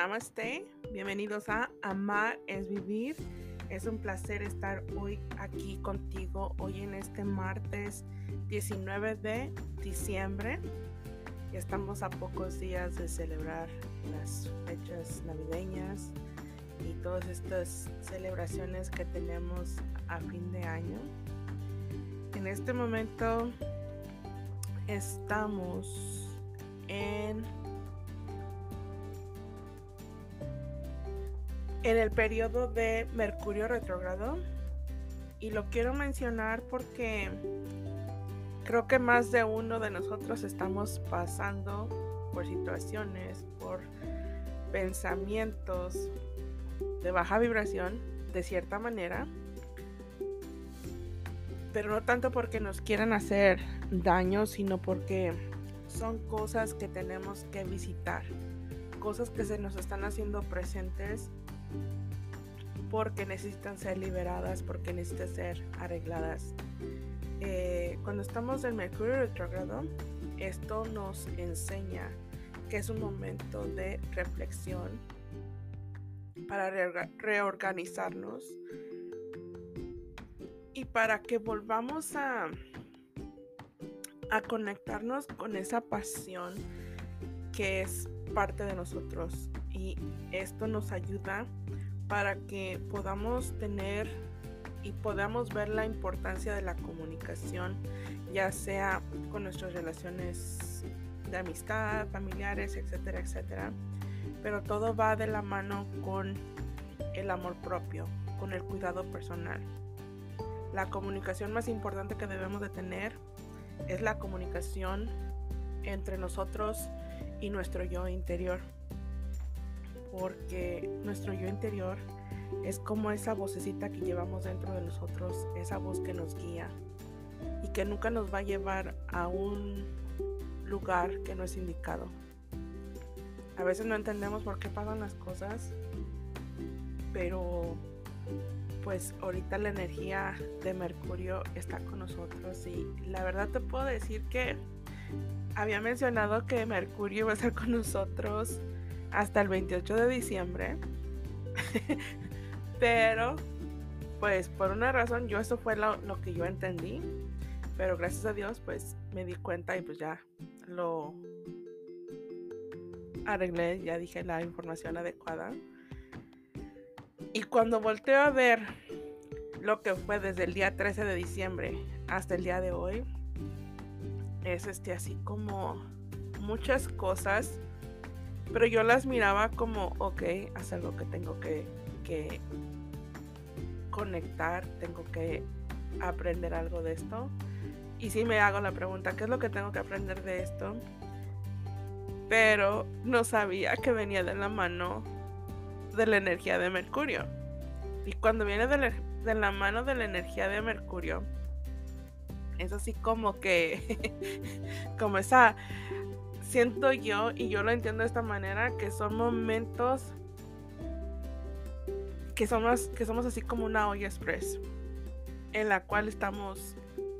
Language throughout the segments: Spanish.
Namaste, bienvenidos a Amar es Vivir. Es un placer estar hoy aquí contigo, hoy en este martes 19 de diciembre. Estamos a pocos días de celebrar las fechas navideñas y todas estas celebraciones que tenemos a fin de año. En este momento estamos en en el periodo de Mercurio retrógrado. Y lo quiero mencionar porque creo que más de uno de nosotros estamos pasando por situaciones, por pensamientos de baja vibración de cierta manera, pero no tanto porque nos quieran hacer daño, sino porque son cosas que tenemos que visitar, cosas que se nos están haciendo presentes porque necesitan ser liberadas, porque necesitan ser arregladas. Eh, cuando estamos en Mercurio retrógrado, esto nos enseña que es un momento de reflexión para reorganizarnos y para que volvamos a, a conectarnos con esa pasión que es parte de nosotros y esto nos ayuda para que podamos tener y podamos ver la importancia de la comunicación, ya sea con nuestras relaciones de amistad, familiares, etcétera, etcétera. Pero todo va de la mano con el amor propio, con el cuidado personal. La comunicación más importante que debemos de tener es la comunicación entre nosotros y nuestro yo interior porque nuestro yo interior es como esa vocecita que llevamos dentro de nosotros, esa voz que nos guía y que nunca nos va a llevar a un lugar que no es indicado. A veces no entendemos por qué pasan las cosas, pero pues ahorita la energía de Mercurio está con nosotros y la verdad te puedo decir que había mencionado que Mercurio va a estar con nosotros hasta el 28 de diciembre. pero, pues por una razón, yo eso fue lo, que yo entendí. Pero gracias a Dios, pues me di cuenta y pues ya lo arreglé, ya dije la información adecuada. Y cuando volteo a ver lo que fue desde el día 13 de diciembre hasta el día de hoy, es este así como muchas cosas pero yo las miraba como, ok, es algo que tengo que, que conectar, tengo que aprender algo de esto. Y sí me hago la pregunta, ¿qué es lo que tengo que aprender de esto? Pero no sabía que venía de la mano de la energía de Mercurio. Y cuando viene de la, de la mano de la energía de Mercurio, es así como que, como esa siento yo, y yo lo entiendo de esta manera, que son momentos que somos, que somos así como una olla express, en la cual estamos,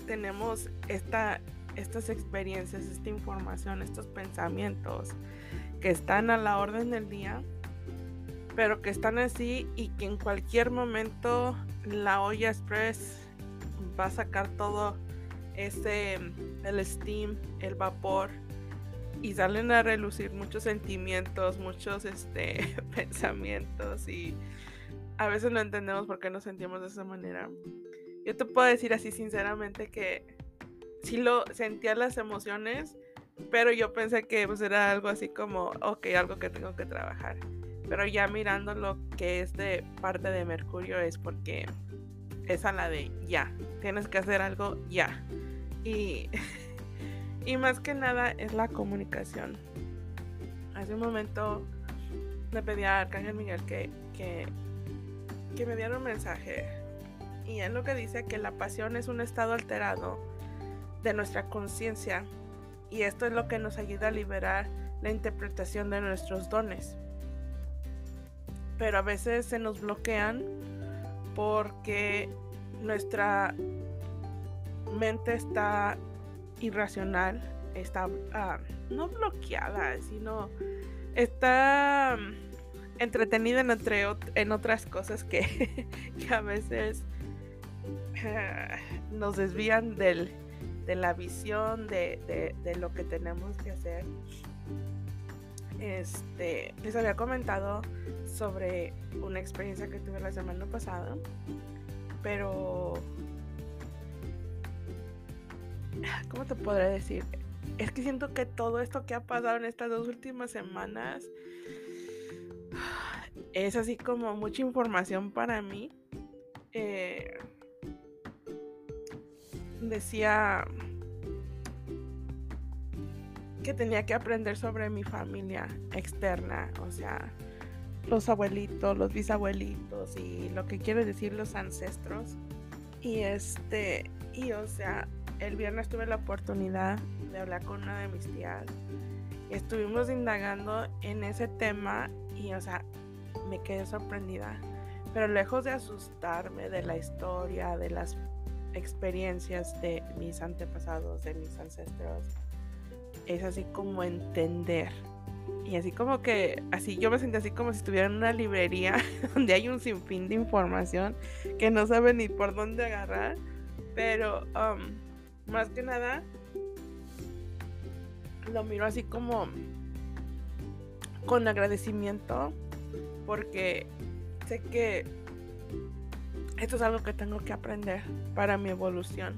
tenemos esta, estas experiencias, esta información, estos pensamientos que están a la orden del día, pero que están así y que en cualquier momento la olla express va a sacar todo ese, el steam, el vapor, y salen a relucir muchos sentimientos, muchos este, pensamientos y a veces no entendemos por qué nos sentimos de esa manera. Yo te puedo decir así sinceramente que sí lo sentía las emociones, pero yo pensé que pues era algo así como, ok, algo que tengo que trabajar. Pero ya mirando lo que es de parte de Mercurio es porque es a la de ya, tienes que hacer algo ya. Y Y más que nada es la comunicación. Hace un momento le pedí a Arcángel Miguel que, que, que me diera un mensaje. Y es lo que dice que la pasión es un estado alterado de nuestra conciencia. Y esto es lo que nos ayuda a liberar la interpretación de nuestros dones. Pero a veces se nos bloquean porque nuestra mente está irracional, está ah, no bloqueada, sino está entretenida en, entre, en otras cosas que, a veces nos desvían del, de la visión de, de, lo que tenemos que hacer. Este, les había comentado sobre una experiencia que tuve la semana pasada, pero ¿cómo te podré decir? Es que siento que todo esto que ha pasado en estas dos últimas semanas es así como mucha información para mí. Eh, decía que tenía que aprender sobre mi familia externa, o sea, los abuelitos, los bisabuelitos y lo que quiere decir los ancestros. Y este, y o sea, el viernes tuve la oportunidad de hablar con una de mis tías estuvimos indagando en ese tema y, o sea, me quedé sorprendida. Pero lejos de asustarme de la historia, de las experiencias de mis antepasados, de mis ancestros, es así como entender. Y así como que, así yo me sentí así como si estuviera en una librería donde hay un sinfín de información que no sabe ni por dónde agarrar. Pero um, más que nada, lo miro así como con agradecimiento porque sé que esto es algo que tengo que aprender para mi evolución.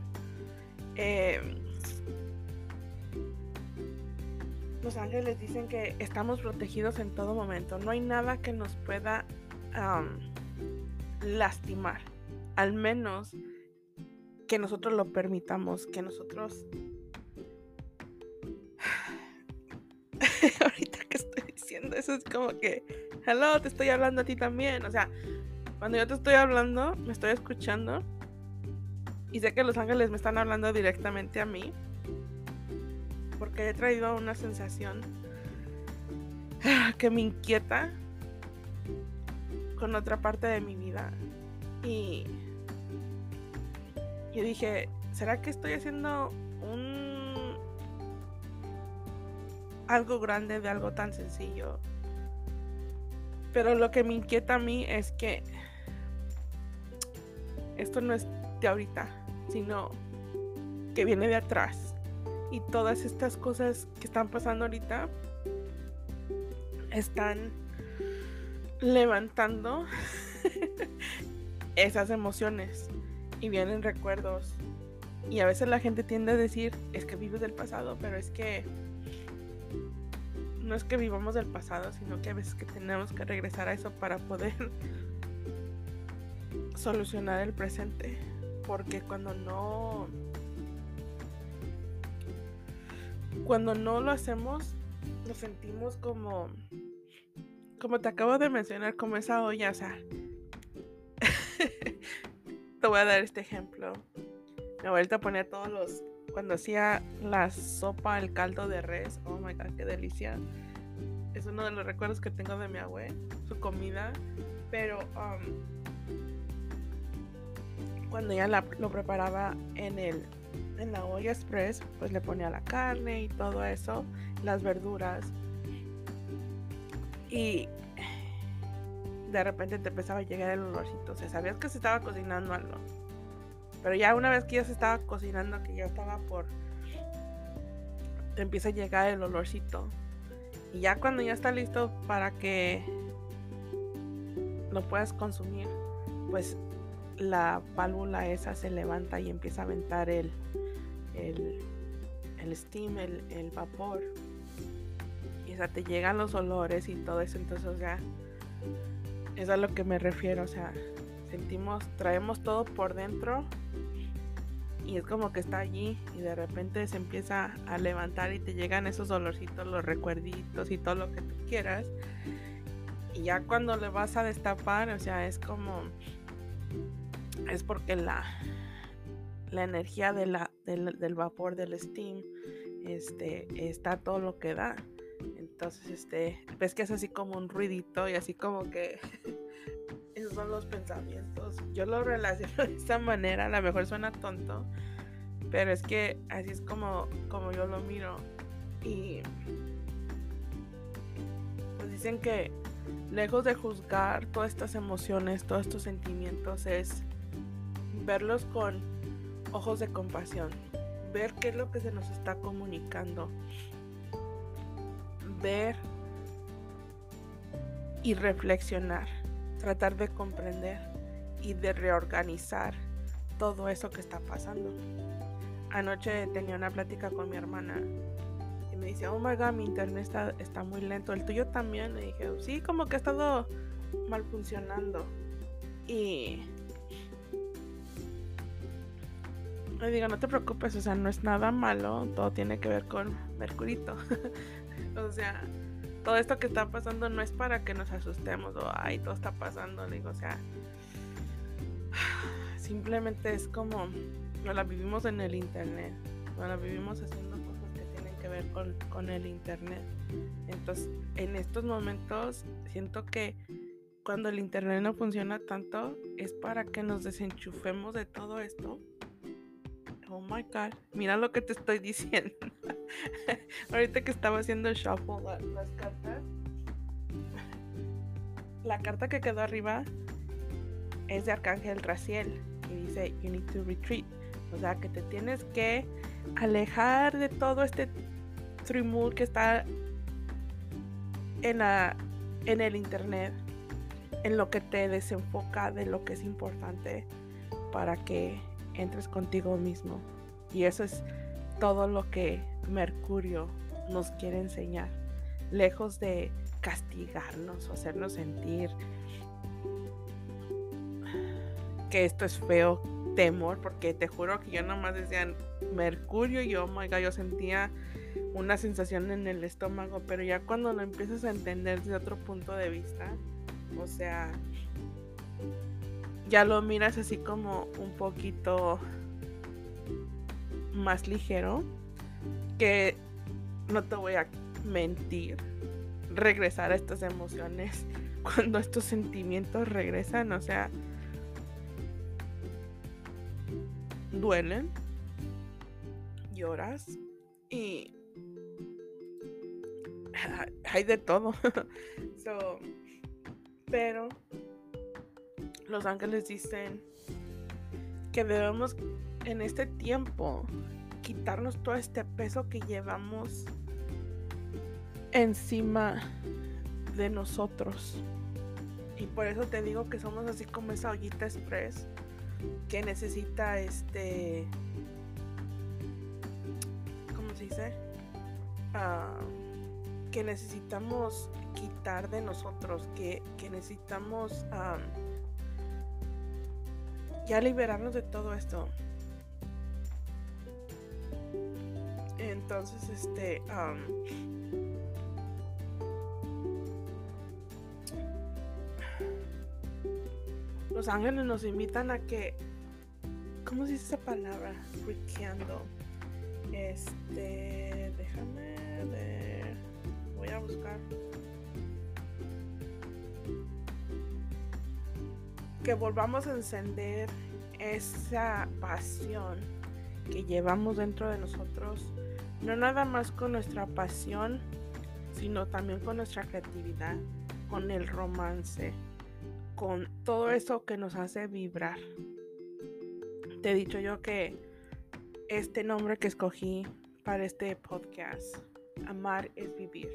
Eh, los ángeles dicen que estamos protegidos en todo momento. No hay nada que nos pueda lastimar. Al menos que nosotros lo permitamos, que nosotros... Ahorita que estoy diciendo eso es como que, hello, te estoy hablando a ti también. O sea, cuando yo te estoy hablando, me estoy escuchando. Y sé que los ángeles me están hablando directamente a mí porque he traído una sensación que me inquieta con otra parte de mi vida. Y yo dije, ¿será que estoy haciendo un algo grande de algo tan sencillo? Pero lo que me inquieta a mí es que esto no es de ahorita, sino que viene de atrás y todas estas cosas que están pasando ahorita están levantando esas emociones y vienen recuerdos. Y a veces la gente tiende a decir, es que vives del pasado, pero es que no es que vivamos del pasado, sino que a veces que tenemos que regresar a eso para poder solucionar el presente. Porque cuando no cuando no lo hacemos, nos sentimos como, como te acabo de mencionar, como esa olla, o sea, voy a dar este ejemplo. Mi abuelita ponía todos los, cuando hacía la sopa, el caldo de res, oh my god, qué delicia. Es uno de los recuerdos que tengo de mi abuela, su comida, pero um, cuando ella lo preparaba en el en la olla express, pues le ponía la carne y todo eso, las verduras. Y de repente te empezaba a llegar el olorcito. O sea, sabías que se estaba cocinando algo. Pero ya una vez que ya se estaba cocinando, que ya estaba por... Te empieza a llegar el olorcito. Y ya cuando ya está listo para que lo puedas consumir, pues la válvula esa se levanta y empieza a aventar el, el, el steam, el, vapor. Y o sea, te llegan los olores y todo eso. Entonces, ya es a lo que me refiero. O sea, sentimos, traemos todo por dentro y es como que está allí y de repente se empieza a levantar y te llegan esos olorcitos, los recuerditos y todo lo que tú quieras. Y ya cuando le vas a destapar, o sea, es como es porque la, la energía de la, del, vapor del steam este, está todo lo que da. Entonces, este, ves que es así como un ruidito y así como que esos son los pensamientos. Yo lo relaciono de esta manera, a lo mejor suena tonto, pero es que así es como, como yo lo miro. Y pues dicen que lejos de juzgar todas estas emociones, todos estos sentimientos, es verlos con ojos de compasión, ver qué es lo que se nos está comunicando, ver y reflexionar, tratar de comprender y de reorganizar todo eso que está pasando. Anoche tenía una plática con mi hermana y me dice, oh my god, mi internet está, está muy lento, el tuyo también. Le dije, sí, como que ha estado mal funcionando. Y le digo, no te preocupes, o sea, no es nada malo, todo tiene que ver con Mercurito. o sea, todo esto que está pasando no es para que nos asustemos o, ay, todo está pasando, digo, o sea, simplemente es como, no la vivimos en el internet, no la vivimos haciendo cosas que tienen que ver con, con el internet. Entonces, en estos momentos siento que cuando el internet no funciona tanto es para que nos desenchufemos de todo esto Oh my god, mira lo que te estoy diciendo. Ahorita que estaba haciendo shuffle las cartas, la carta que quedó arriba es de Arcángel Raciel y dice You need to retreat. O sea que te tienes que alejar de todo este trimul que está en, la, en el internet, en lo que te desenfoca de lo que es importante para que entres contigo mismo. Y eso es todo lo que Mercurio nos quiere enseñar. Lejos de castigarnos o hacernos sentir que esto es feo, temor, porque te juro que yo nomás decía Mercurio y oh my yo sentía una sensación en el estómago, pero ya cuando lo empiezas a entender desde otro punto de vista, o sea, ya lo miras así como un poquito más ligero. Que no te voy a mentir. Regresar a estas emociones cuando estos sentimientos regresan, o sea, duelen, lloras y hay de todo. pero los ángeles dicen que debemos en este tiempo quitarnos todo este peso que llevamos encima de nosotros. Y por eso te digo que somos así como esa ollita express que necesita este. ¿Cómo se dice? Ah, que necesitamos quitar de nosotros, que, necesitamos ya liberarnos de todo esto. Entonces, este... los ángeles nos invitan a que... ¿Cómo se dice esa palabra? Riqueando. Este... Déjame ver. Voy a buscar. que volvamos a encender esa pasión que llevamos dentro de nosotros, no nada más con nuestra pasión, sino también con nuestra creatividad, con el romance, con todo eso que nos hace vibrar. Te he dicho yo que este nombre que escogí para este podcast, amar es vivir.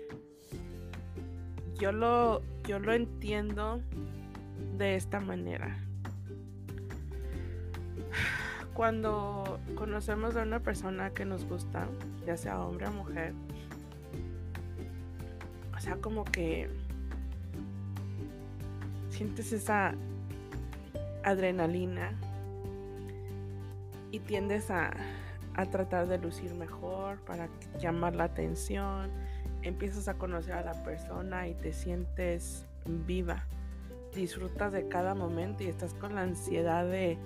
Yo lo, yo lo entiendo de esta manera. Cuando conocemos a una persona que nos gusta, ya sea hombre o mujer, o sea, como que sientes esa adrenalina y tiendes a, a tratar de lucir mejor para llamar la atención. Empiezas a conocer a la persona y te sientes viva disfrutas de cada momento y estás con la ansiedad de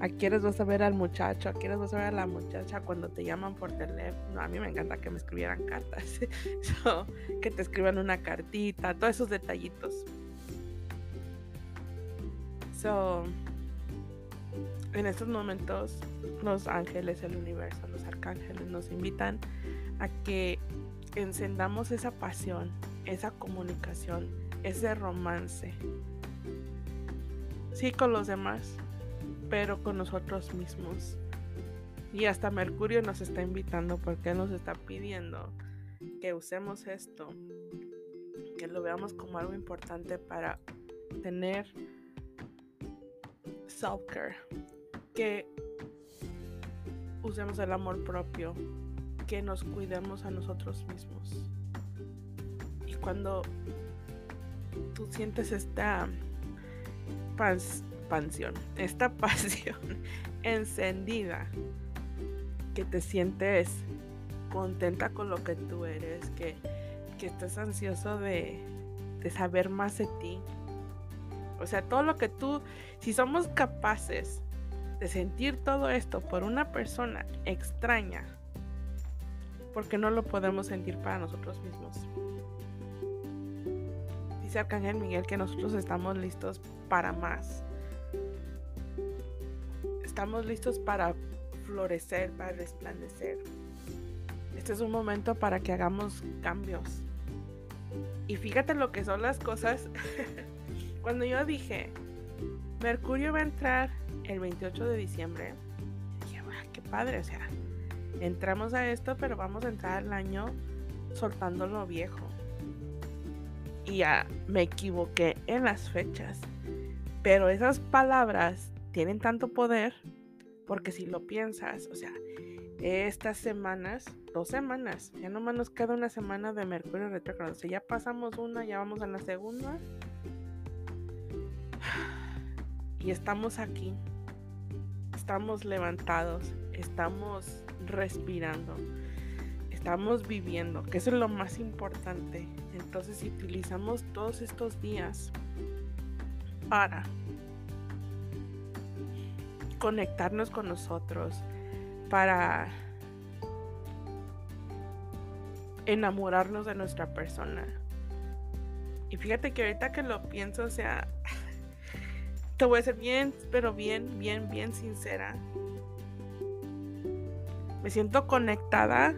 a quiénes vas a ver al muchacho, a quiénes vas a ver a la muchacha cuando te llaman por teléfono. A mí me encanta que me escribieran cartas, que te escriban una cartita, todos esos detallitos. So, en estos momentos, los ángeles, el universo, los arcángeles nos invitan a que encendamos esa pasión, esa comunicación ese romance. Sí con los demás, pero con nosotros mismos. Y hasta Mercurio nos está invitando porque nos está pidiendo que usemos esto, que lo veamos como algo importante para tener self-care, que usemos el amor propio, que nos cuidemos a nosotros mismos. Y cuando tú sientes esta esta pasión encendida, que te sientes contenta con lo que tú eres, que, que estás ansioso de, de saber más de ti. O sea, todo lo que tú, si somos capaces de sentir todo esto por una persona extraña, porque no lo podemos sentir para nosotros mismos. Dice Arcángel Miguel que nosotros estamos listos para más. Estamos listos para florecer, para resplandecer. Este es un momento para que hagamos cambios. Y fíjate lo que son las cosas. Cuando yo dije, Mercurio va a entrar el 28 de diciembre, dije, qué padre, o sea, entramos a esto, pero vamos a entrar al año soltando lo viejo. Y ya me equivoqué en las fechas. Pero esas palabras tienen tanto poder porque si lo piensas, o sea, estas semanas, dos semanas, ya nomás nos queda una semana de Mercurio retrógrado. O sea, ya pasamos una, ya vamos a la segunda. Y estamos aquí. Estamos levantados, estamos respirando, estamos viviendo, que eso es lo más importante. Entonces, si utilizamos todos estos días para conectarnos con nosotros, para enamorarnos de nuestra persona. Y fíjate que ahorita que lo pienso, o sea, te voy a ser bien, pero bien, bien, bien sincera. Me siento conectada,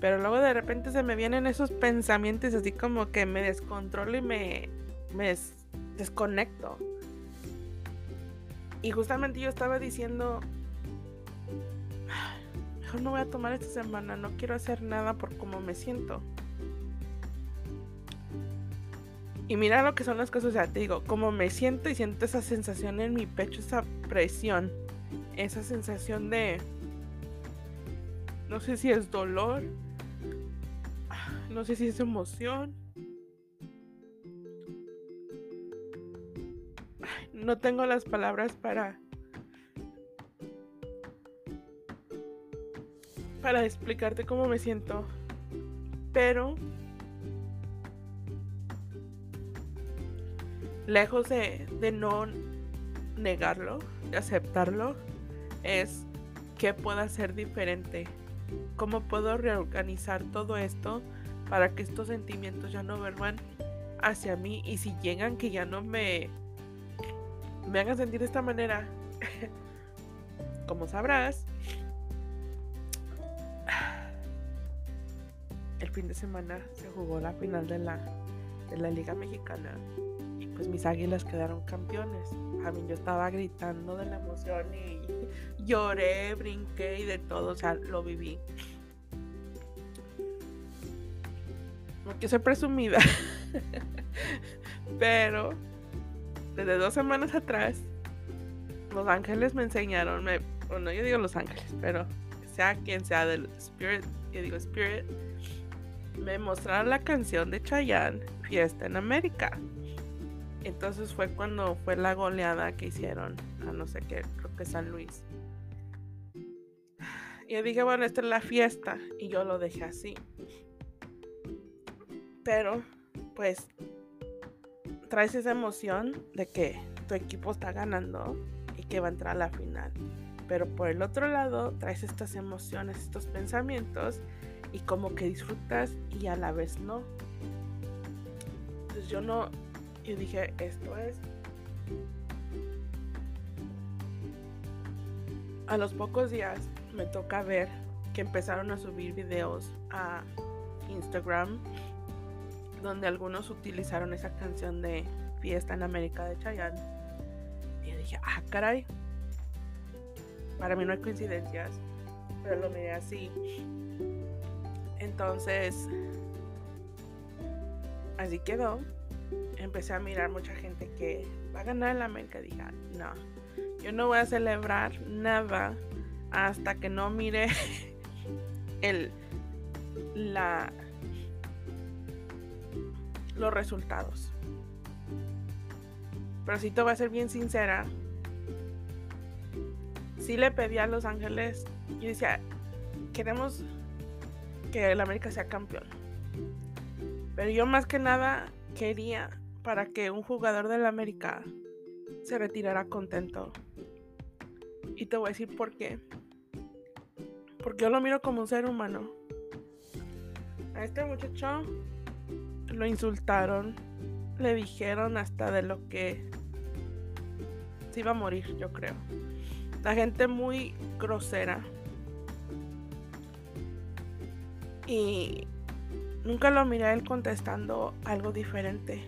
pero luego de repente se me vienen esos pensamientos así como que me descontrolo y me, me desconecto. Y justamente yo estaba diciendo, mejor no voy a tomar esta semana, no quiero hacer nada por cómo me siento. Y mira lo que son las cosas, o sea, te digo, como me siento y siento esa sensación en mi pecho, esa presión, esa sensación de, no sé si es dolor, no sé si es emoción, no tengo las palabras para para explicarte cómo me siento. Pero lejos de, de no negarlo, de aceptarlo, es qué puedo hacer diferente. ¿Cómo puedo reorganizar todo esto para que estos sentimientos ya no vuelvan hacia mí y si llegan que ya no me me hagan sentir de esta manera. Como sabrás, el fin de semana se jugó la final de la, de la Liga Mexicana y pues mis águilas quedaron campeones. A mí yo estaba gritando de la emoción y lloré, brinqué y de todo, o sea, lo viví. No quiero ser presumida, pero desde dos semanas atrás, los ángeles me enseñaron, me, bueno, yo digo los ángeles, pero sea quien sea del Spirit, yo digo Spirit, me mostraron la canción de Chayanne, Fiesta en América. Entonces fue cuando fue la goleada que hicieron a no sé qué, creo que San Luis. Y yo dije, bueno, esta es la fiesta. Y yo lo dejé así. Pero, pues, traes esa emoción de que tu equipo está ganando y que va a entrar a la final. Pero por el otro lado, traes estas emociones, estos pensamientos y como que disfrutas y a la vez no. Entonces yo no, yo dije, esto es... A los pocos días me toca ver que empezaron a subir videos a Instagram donde algunos utilizaron esa canción de Fiesta en América de Chayanne. Y yo dije, ah, caray. Para mí no hay coincidencias, pero lo miré así. Entonces, así quedó. Empecé a mirar mucha gente que va a ganar el América. Dije, ah, no, yo no voy a celebrar nada hasta que no mire el, la, los resultados. Pero si te voy a ser bien sincera, si le pedí a Los Ángeles, y decía, queremos que el América sea campeón. Pero yo más que nada quería para que un jugador del América se retirara contento. Y te voy a decir por qué. Porque yo lo miro como un ser humano. A este muchacho lo insultaron, le dijeron hasta de lo que se iba a morir, yo creo. La gente muy grosera. Y nunca lo miré él contestando algo diferente.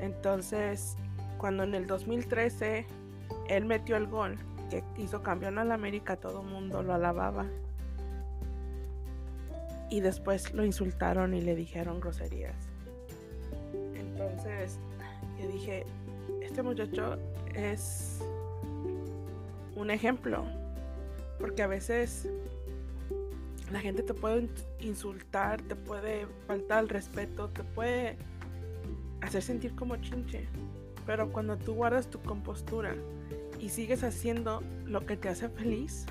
Entonces, cuando en el 2013 él metió el gol que hizo campeón al América, todo el mundo lo alababa. Y después lo insultaron y le dijeron groserías. Entonces, yo dije, este muchacho es un ejemplo. Porque a veces la gente te puede insultar, te puede faltar el respeto, te puede hacer sentir como chinche. Pero cuando tú guardas tu compostura y sigues haciendo lo que te hace feliz,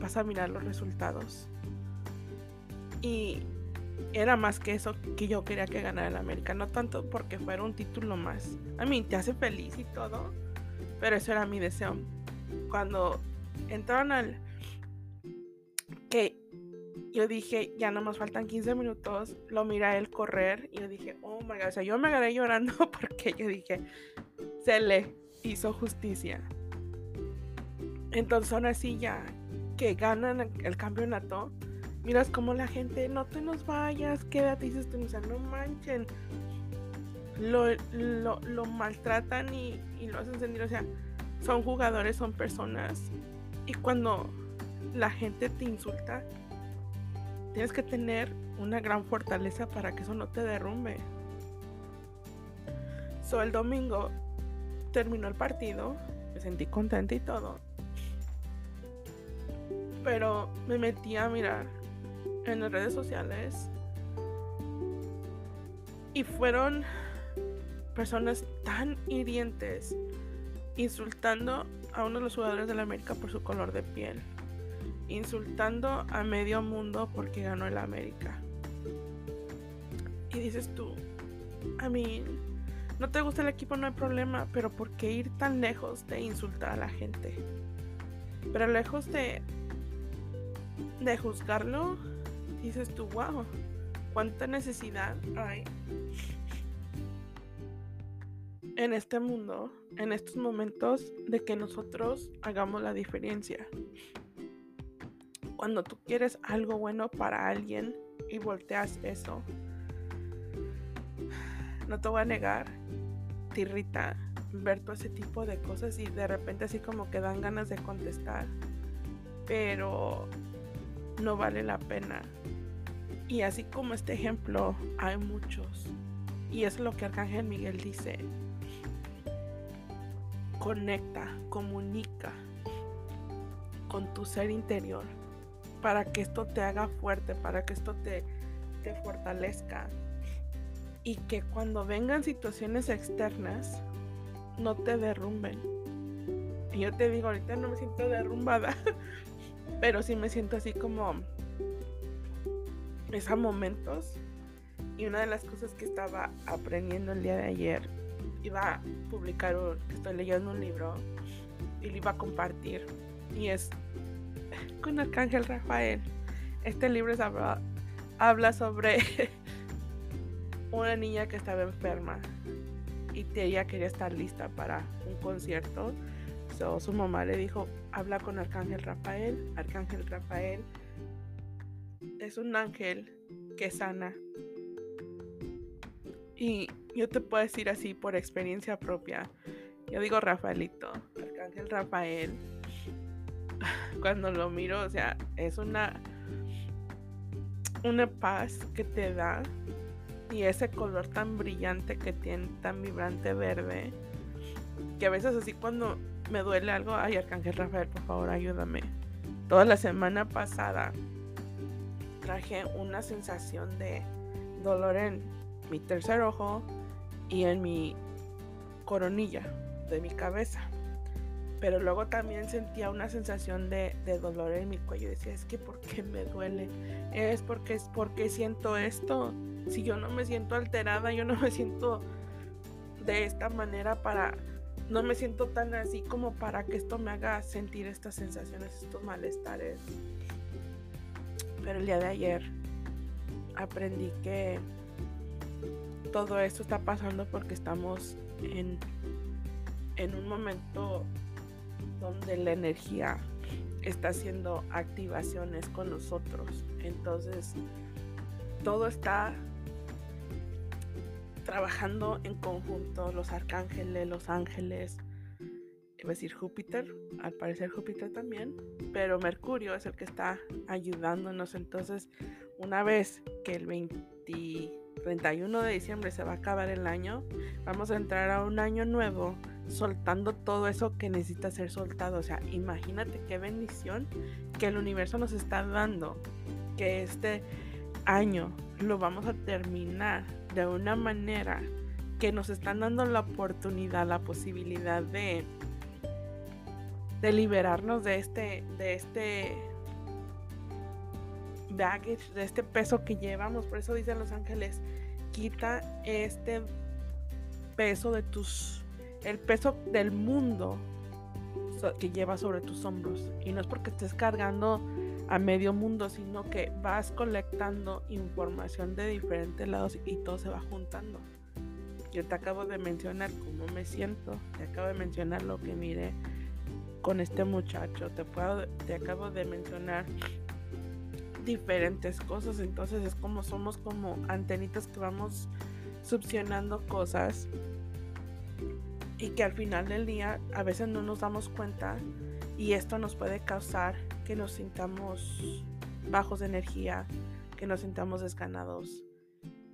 vas a mirar los resultados. Era más que eso que yo quería que ganara el América, no tanto porque fuera un título más. A mí te hace feliz y todo, pero eso era mi deseo. Cuando entraron al que yo dije, ya no nos faltan 15 minutos, lo mira a él correr y yo dije, oh my god, o sea, yo me agarré llorando porque yo dije, se le hizo justicia. Entonces, ahora sí, ya que ganan el campeonato, miras como la gente, no te nos vayas, quédate, dices tú, o sea, no manchen. Lo, lo, maltratan y, y lo hacen sentir, o sea, son jugadores, son personas. Y cuando la gente te insulta, tienes que tener una gran fortaleza para que eso no te derrumbe. So, el domingo terminó el partido, me sentí contenta y todo. Pero me metí a mirar en las redes sociales y fueron personas tan hirientes insultando a uno de los jugadores de la América por su color de piel insultando a medio mundo porque ganó el América. Y dices tú, a mí, no te gusta el equipo, no hay problema, pero ¿por qué ir tan lejos de insultar a la gente? Pero lejos de, de juzgarlo, dices tú, wow, cuánta necesidad hay en este mundo, en estos momentos, de que nosotros hagamos la diferencia cuando tú quieres algo bueno para alguien y volteas eso, no te voy a negar, te irrita ver todo ese tipo de cosas y de repente así como que dan ganas de contestar, pero no vale la pena. Y así como este ejemplo, hay muchos. Y es lo que Arcángel Miguel dice. Conecta, comunica con tu ser interior para que esto te haga fuerte, para que esto te, te fortalezca. Y que cuando vengan situaciones externas, no te derrumben. Y yo te digo, ahorita no me siento derrumbada, pero sí me siento así como es a momentos. Y una de las cosas que estaba aprendiendo el día de ayer, iba a publicar un, estoy leyendo un libro y lo iba a compartir. Y es con Arcángel Rafael. Este libro habla, habla sobre una niña que estaba enferma y ella quería estar lista para un concierto. su mamá le dijo, habla con Arcángel Rafael. Arcángel Rafael es un ángel que sana Y yo te puedo decir así por experiencia propia. Yo digo Rafaelito, Arcángel Rafael. Cuando lo miro, o sea, es una una paz que te da y ese color tan brillante que tiene, tan vibrante verde, que a veces así cuando me duele algo, ay Arcángel Rafael, por favor, ayúdame. Toda la semana pasada traje una sensación de dolor en mi tercer ojo y en mi coronilla de mi cabeza. Pero luego también sentía una sensación de, dolor en mi cuello. Decía, es que ¿por qué me duele? Es porque es porque siento esto. Si yo no me siento alterada, yo no me siento de esta manera para no me siento tan así como para que esto me haga sentir estas sensaciones, estos malestares. Pero el día de ayer aprendí que todo esto está pasando porque estamos en, en un momento donde la energía está haciendo activaciones con nosotros. Entonces, todo está trabajando en conjunto, los arcángeles, los ángeles, a decir Júpiter, al parecer Júpiter también, pero Mercurio es el que está ayudándonos. Entonces, una vez que el 20, 31 de diciembre se va a acabar el año, vamos a entrar a un año nuevo soltando todo eso que necesita ser soltado. O sea, imagínate qué bendición que el universo nos está dando, que este año lo vamos a terminar de una manera que nos están dando la oportunidad, la posibilidad de, de liberarnos de este, de este baggage, de este peso que llevamos. Por eso dicen los ángeles, quita este peso de tus, el peso del mundo que llevas sobre tus hombros. Y no es porque estés cargando a medio mundo, sino que vas colectando información de diferentes lados y todo se va juntando. Yo te acabo de mencionar cómo me siento, te acabo de mencionar lo que miré con este muchacho, te, puedo, te acabo de mencionar diferentes cosas, entonces es como somos como antenitas que vamos succionando cosas y que al final del día a veces no nos damos cuenta y esto nos puede causar que nos sintamos bajos de energía, que nos sintamos desganados.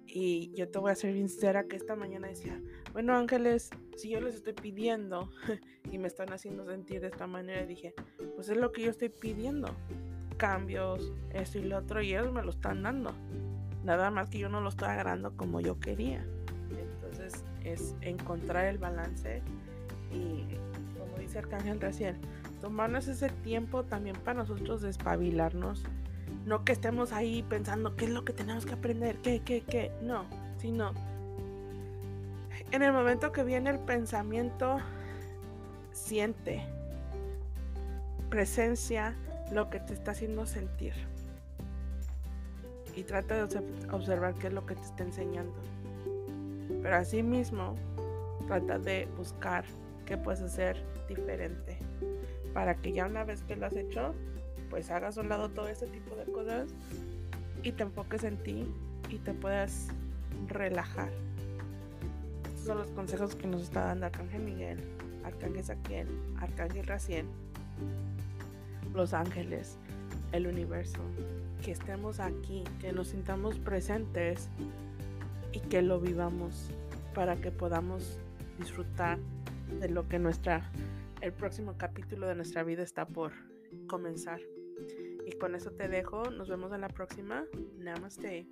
Y yo te voy a ser sincera que esta mañana decía, bueno ángeles, si yo les estoy pidiendo y me están haciendo sentir de esta manera, dije, pues es lo que yo estoy pidiendo. Cambios, esto y lo otro, y ellos me lo están dando. Nada más que yo no lo estoy agarrando como yo quería. Entonces es encontrar el balance y como dice Arcángel recién, tomarnos ese tiempo también para nosotros despabilarnos. No que estemos ahí pensando qué es lo que tenemos que aprender, qué, qué, qué. No, sino en el momento que viene el pensamiento, siente, presencia lo que te está haciendo sentir. Y trata de observar qué es lo que te está enseñando. Pero asimismo, trata de buscar qué puedes hacer diferente para que ya una vez que lo has hecho, pues hagas a un lado todo ese tipo de cosas y te enfoques en ti y te puedas relajar. Son los consejos que nos está dando Arcángel Miguel, Arcángel Saquiel, Arcángel Raciel, los ángeles, el universo. Que estemos aquí, que nos sintamos presentes y que lo vivamos para que podamos disfrutar de lo que nuestra el próximo capítulo de nuestra vida está por comenzar. Y con eso te dejo. Nos vemos en la próxima. Namaste.